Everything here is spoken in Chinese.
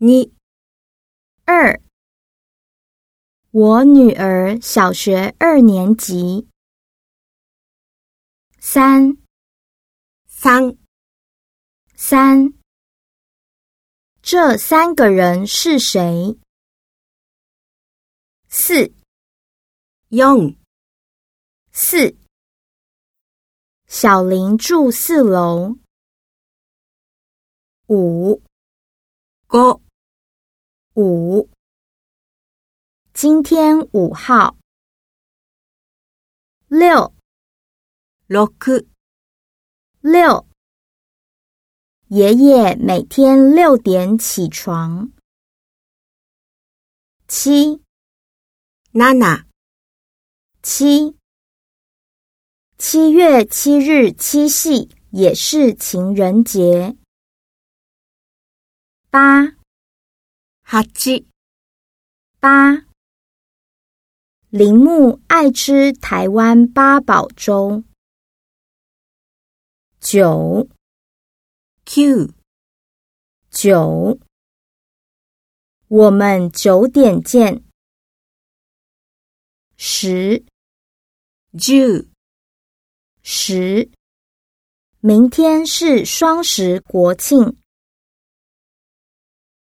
你。二，我女儿小学二年级。三。三。三，这三个人是谁？四。用四，小林住四楼。五。五五，今天五号。六。六。六，爷爷每天六点起床。七。七。七，七月七日七夕也是情人节。八八。八，铃木爱吃台湾八宝粥。九。Q 九，我们九点见。十。十十，明天是双十国庆。